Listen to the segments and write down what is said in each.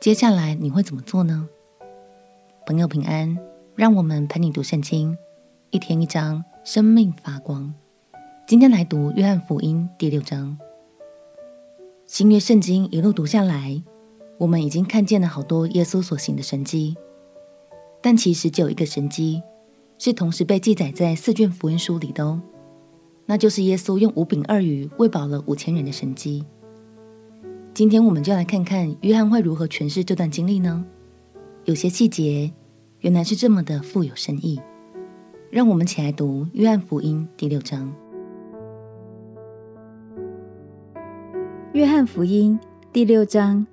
接下来你会怎么做呢？朋友平安，让我们陪你读圣经，一天一章，生命发光。今天来读约翰福音第六章。新约圣经一路读下来，我们已经看见了好多耶稣所行的神迹，但其实只有一个神迹是同时被记载在四卷福音书里的哦，那就是耶稣用五饼二鱼喂饱了五千人的神迹。今天我们就来看看约翰会如何诠释这段经历呢？有些细节原来是这么的富有深意。让我们起来读约翰福音第六章。约翰福音第六章。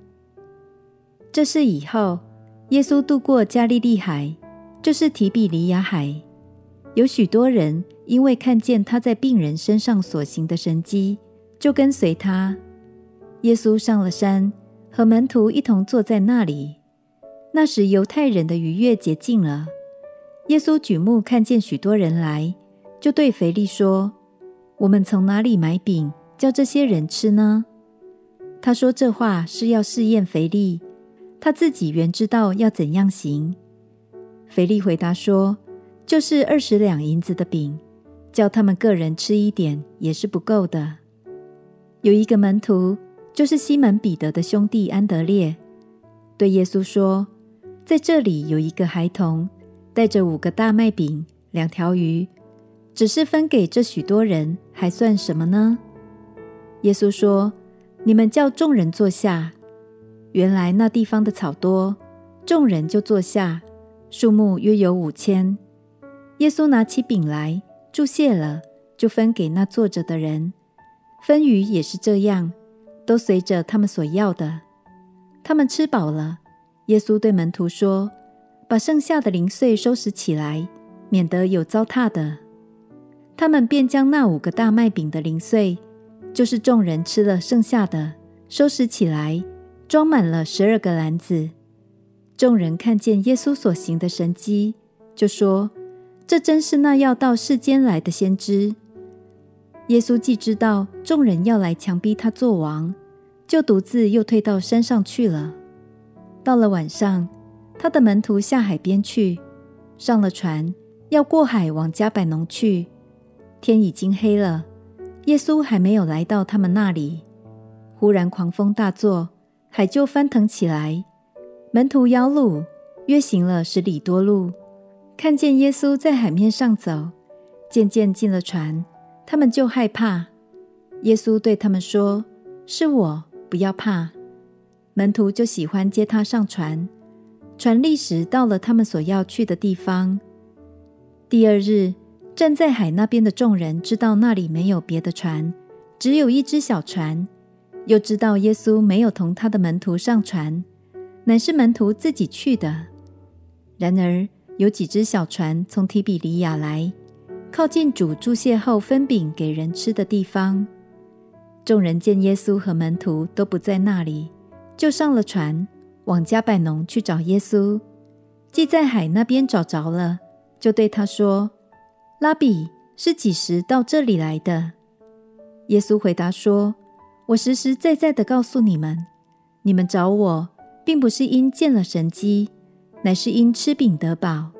这是以后，耶稣渡过加利利海，就是提比哩亚海。有许多人因为看见他在病人身上所行的神迹，就跟随他。耶稣上了山，和门徒一同坐在那里。那时，犹太人的逾越节近了。耶稣举目看见许多人来，就对腓力说：“我们从哪里买饼，叫这些人吃呢？”他说这话是要试验腓力，他自己原知道要怎样行。腓力回答说：“就是二十两银子的饼，叫他们个人吃一点，也是不够的。”有一个门徒。就是西门彼得的兄弟安德烈，对耶稣说：“在这里有一个孩童，带着五个大麦饼、两条鱼，只是分给这许多人，还算什么呢？”耶稣说：“你们叫众人坐下。”原来那地方的草多，众人就坐下，数目约有五千。耶稣拿起饼来，祝谢了，就分给那坐着的人。分鱼也是这样。都随着他们所要的，他们吃饱了。耶稣对门徒说：“把剩下的零碎收拾起来，免得有糟蹋的。”他们便将那五个大麦饼的零碎，就是众人吃了剩下的，收拾起来，装满了十二个篮子。众人看见耶稣所行的神迹，就说：“这真是那要到世间来的先知。”耶稣既知道众人要来强逼他作王，就独自又退到山上去了。到了晚上，他的门徒下海边去，上了船，要过海往加百农去。天已经黑了，耶稣还没有来到他们那里。忽然狂风大作，海就翻腾起来。门徒摇櫓，约行了十里多路，看见耶稣在海面上走，渐渐进了船。他们就害怕。耶稣对他们说：“是我，不要怕。”门徒就喜欢接他上船。船立时到了他们所要去的地方。第二日，站在海那边的众人知道那里没有别的船，只有一只小船，又知道耶稣没有同他的门徒上船，乃是门徒自己去的。然而有几只小船从提比里亚来。靠近主祝谢后分饼给人吃的地方，众人见耶稣和门徒都不在那里，就上了船，往加百农去找耶稣。既在海那边找着了，就对他说：“拉比，是几时到这里来的？”耶稣回答说：“我实实在在的告诉你们，你们找我，并不是因见了神迹，乃是因吃饼得饱。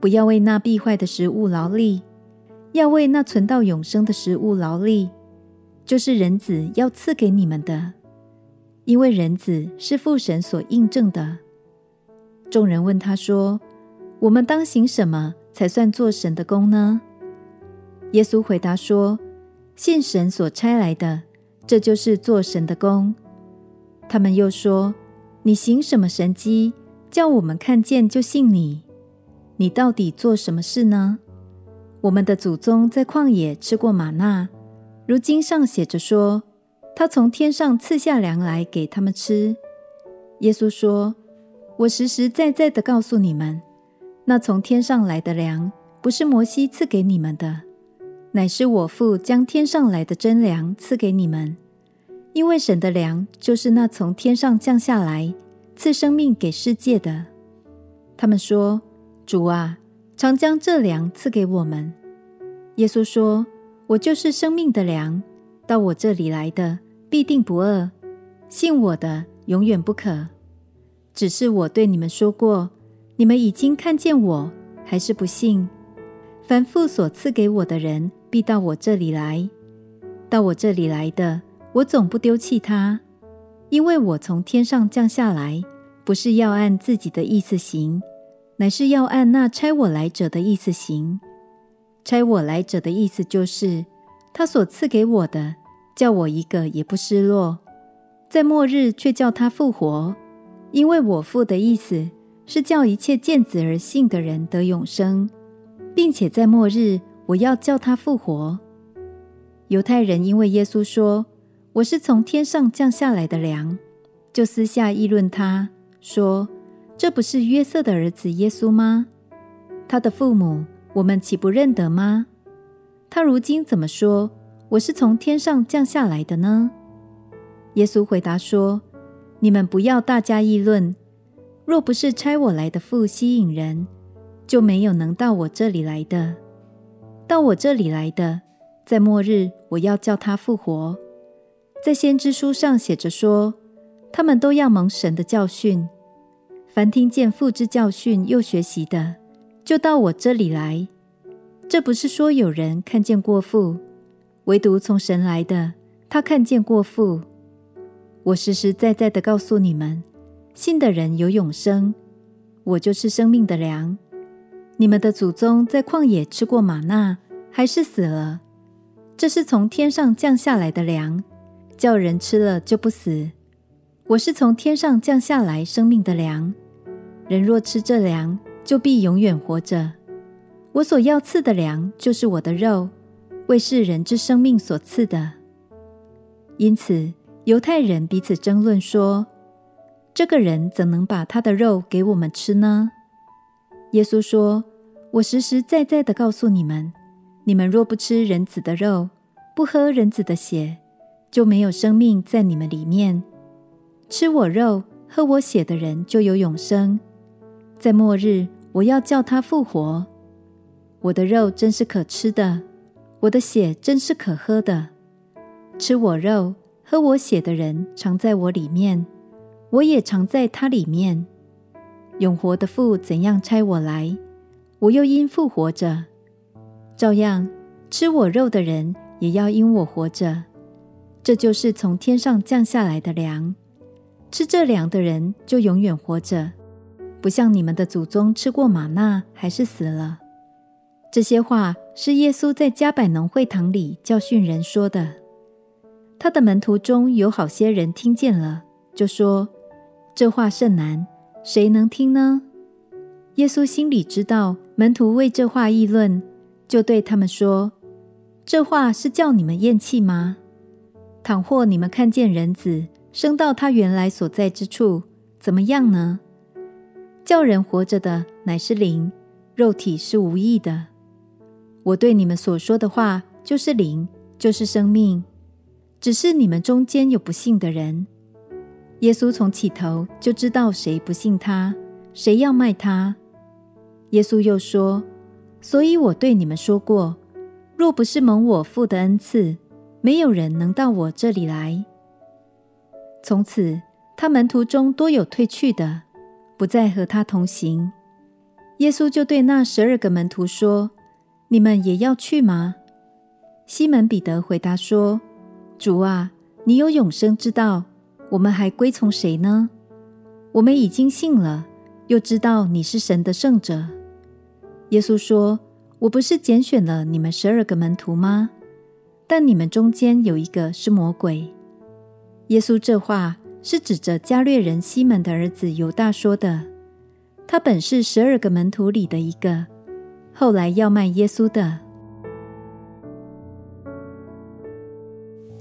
不要为那必坏的食物劳力。”要为那存到永生的食物劳力，就是人子要赐给你们的，因为人子是父神所印证的。众人问他说：“我们当行什么才算做神的工呢？”耶稣回答说：“信神所差来的，这就是做神的工。”他们又说：“你行什么神迹，叫我们看见就信你？你到底做什么事呢？”我们的祖宗在旷野吃过吗哪，如经上写着说，他从天上赐下粮来给他们吃。耶稣说：“我实实在在的告诉你们，那从天上来的粮，不是摩西赐给你们的，乃是我父将天上来的真粮赐给你们。因为神的粮就是那从天上降下来赐生命给世界的。他们说：“主啊，常将这粮赐给我们。”耶稣说：“我就是生命的粮，到我这里来的必定不饿，信我的永远不渴。只是我对你们说过，你们已经看见我，还是不信。凡父所赐给我的人，必到我这里来；到我这里来的，我总不丢弃他，因为我从天上降下来，不是要按自己的意思行，乃是要按那差我来者的意思行。”差我来者的意思就是，他所赐给我的，叫我一个也不失落，在末日却叫他复活。因为我父的意思是叫一切见子而信的人得永生，并且在末日我要叫他复活。犹太人因为耶稣说我是从天上降下来的粮，就私下议论他说：“这不是约瑟的儿子耶稣吗？他的父母。”我们岂不认得吗？他如今怎么说我是从天上降下来的呢？耶稣回答说：“你们不要大家议论。若不是差我来的父吸引人，就没有能到我这里来的。到我这里来的，在末日我要叫他复活。在先知书上写着说，他们都要蒙神的教训。凡听见父之教训又学习的。”就到我这里来，这不是说有人看见过父，唯独从神来的，他看见过父。我实实在在的告诉你们，信的人有永生。我就是生命的粮。你们的祖宗在旷野吃过吗哪，还是死了。这是从天上降下来的粮，叫人吃了就不死。我是从天上降下来生命的粮，人若吃这粮，就必永远活着。我所要赐的粮，就是我的肉，为世人之生命所赐的。因此，犹太人彼此争论说：“这个人怎能把他的肉给我们吃呢？”耶稣说：“我实实在在的告诉你们，你们若不吃人子的肉，不喝人子的血，就没有生命在你们里面。吃我肉、喝我血的人，就有永生。在末日。”我要叫他复活。我的肉真是可吃的，我的血真是可喝的。吃我肉、喝我血的人，常在我里面，我也常在他里面。永活的父怎样差我来，我又因父活着，照样吃我肉的人也要因我活着。这就是从天上降下来的粮，吃这粮的人就永远活着。不像你们的祖宗吃过吗哪，还是死了。这些话是耶稣在迦百农会堂里教训人说的。他的门徒中有好些人听见了，就说：“这话甚难，谁能听呢？”耶稣心里知道门徒为这话议论，就对他们说：“这话是叫你们厌弃吗？倘或你们看见人子升到他原来所在之处，怎么样呢？”叫人活着的乃是灵，肉体是无益的。我对你们所说的话就是灵，就是生命。只是你们中间有不信的人。耶稣从起头就知道谁不信他，谁要卖他。耶稣又说：“所以我对你们说过，若不是蒙我父的恩赐，没有人能到我这里来。”从此，他门徒中多有退去的。不再和他同行，耶稣就对那十二个门徒说：“你们也要去吗？”西门彼得回答说：“主啊，你有永生之道，我们还归从谁呢？我们已经信了，又知道你是神的圣者。”耶稣说：“我不是拣选了你们十二个门徒吗？但你们中间有一个是魔鬼。”耶稣这话。是指着加略人西门的儿子犹大说的。他本是十二个门徒里的一个，后来要卖耶稣的。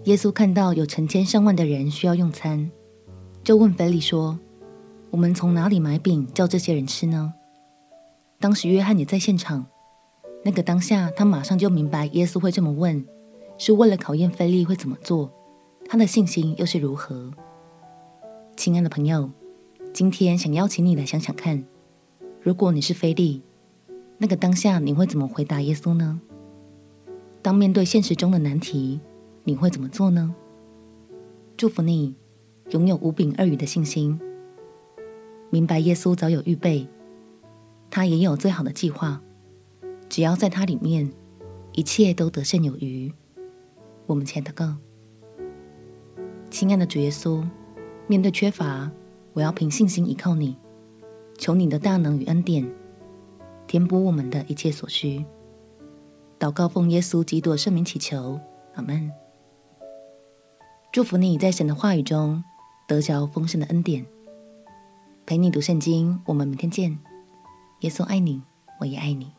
耶稣看到有成千上万的人需要用餐，就问腓利说：“我们从哪里买饼叫这些人吃呢？当时约翰也在现场。那个当下，他马上就明白耶稣会这么问，是为了考验腓力会怎么做，他的信心又是如何。亲爱的朋友，今天想邀请你来想想看，如果你是菲利，那个当下你会怎么回答耶稣呢？当面对现实中的难题，你会怎么做呢？祝福你拥有五柄二语的信心，明白耶稣早有预备，他也有最好的计划。只要在他里面，一切都得胜有余。我们前祷告，亲爱的主耶稣，面对缺乏，我要凭信心依靠你，求你的大能与恩典，填补我们的一切所需。祷告奉耶稣基督圣名祈求，阿门。祝福你在神的话语中得着丰盛的恩典。陪你读圣经，我们明天见。耶稣爱你，我也爱你。